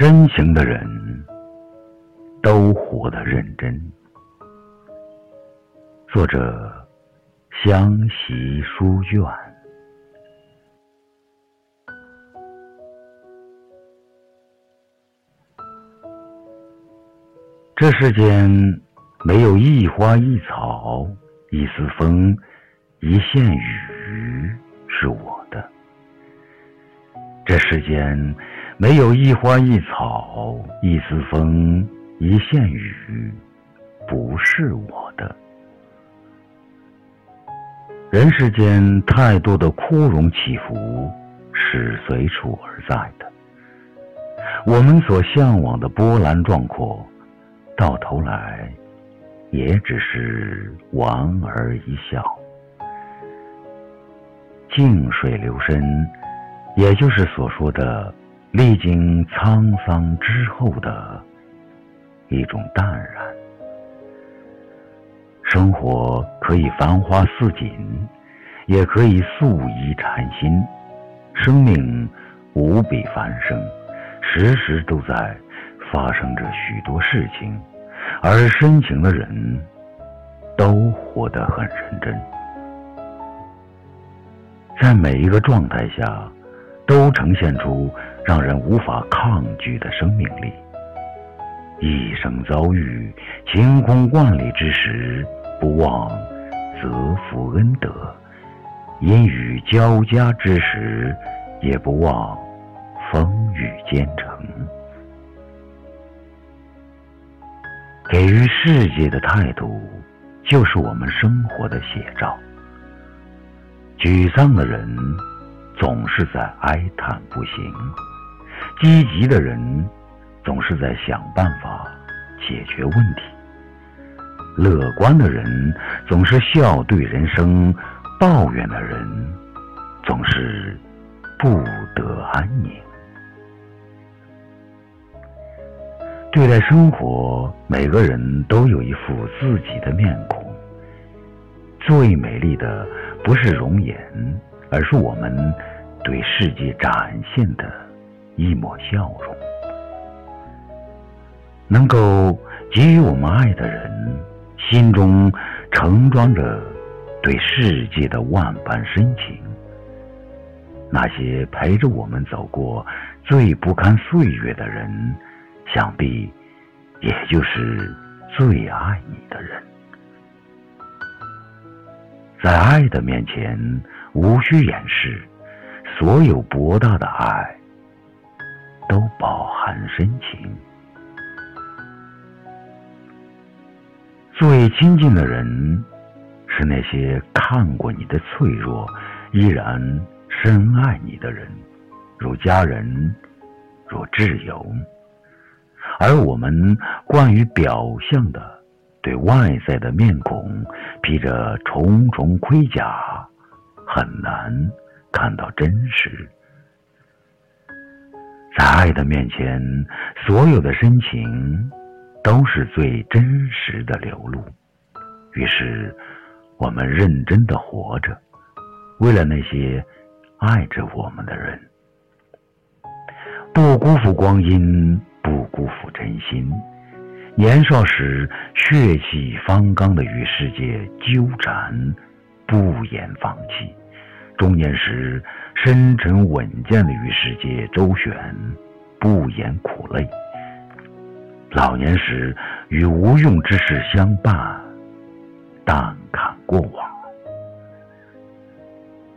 深情的人都活得认真。作者：湘西书院。这世间没有一花一草一丝风一线雨是我的。这世间。没有一花一草一丝风一线雨，不是我的。人世间太多的枯荣起伏是随处而在的，我们所向往的波澜壮阔，到头来也只是莞尔一笑。静水流深，也就是所说的。历经沧桑之后的一种淡然。生活可以繁花似锦，也可以素衣禅心。生命无比繁盛，时时都在发生着许多事情，而深情的人都活得很认真，在每一个状态下都呈现出。让人无法抗拒的生命力。一生遭遇晴空万里之时，不忘泽福恩德；阴雨交加之时，也不忘风雨兼程。给予世界的态度，就是我们生活的写照。沮丧的人，总是在哀叹不行。积极的人总是在想办法解决问题，乐观的人总是笑对人生，抱怨的人总是不得安宁。对待生活，每个人都有一副自己的面孔。最美丽的不是容颜，而是我们对世界展现的。一抹笑容，能够给予我们爱的人，心中盛装着对世界的万般深情。那些陪着我们走过最不堪岁月的人，想必也就是最爱你的人。在爱的面前，无需掩饰，所有博大的爱。都饱含深情。最亲近的人，是那些看过你的脆弱，依然深爱你的人，如家人，如挚友。而我们关于表象的，对外在的面孔披着重重盔甲，很难看到真实。在爱的面前，所有的深情都是最真实的流露。于是，我们认真的活着，为了那些爱着我们的人，不辜负光阴，不辜负真心。年少时血气方刚的与世界纠缠，不言放弃。中年时，深沉稳健的与世界周旋，不言苦累；老年时，与无用之事相伴，淡看过往。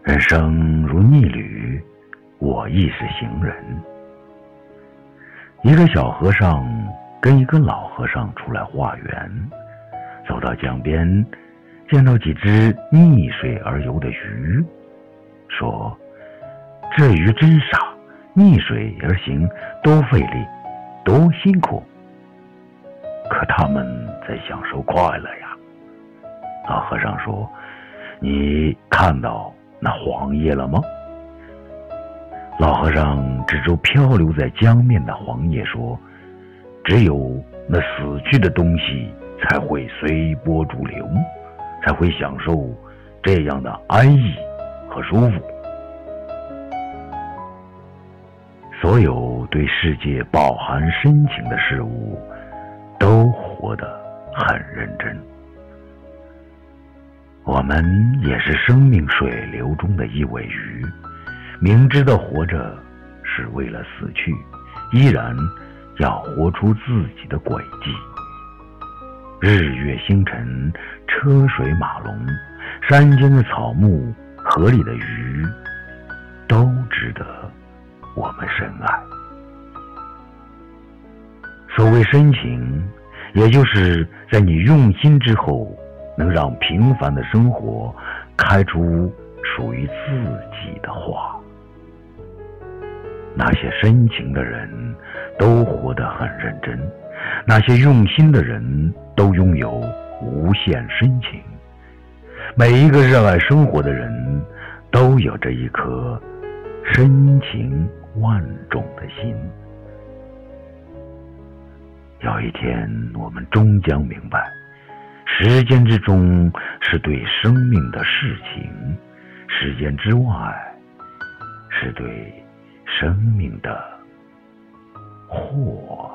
人生如逆旅，我亦是行人。一个小和尚跟一个老和尚出来化缘，走到江边，见到几只逆水而游的鱼。说：“这鱼真傻，逆水而行多费力，多辛苦。可他们在享受快乐呀。”老和尚说：“你看到那黄叶了吗？”老和尚指着漂流在江面的黄叶说：“只有那死去的东西才会随波逐流，才会享受这样的安逸。”和舒服。所有对世界饱含深情的事物，都活得很认真。我们也是生命水流中的一尾鱼，明知道活着是为了死去，依然要活出自己的轨迹。日月星辰、车水马龙、山间的草木、河里的鱼，都值得我们深爱。所谓深情，也就是在你用心之后。能让平凡的生活开出属于自己的花。那些深情的人都活得很认真，那些用心的人都拥有无限深情。每一个热爱生活的人都有着一颗深情万种的心。有一天，我们终将明白。时间之中是对生命的事情，时间之外是对生命的祸。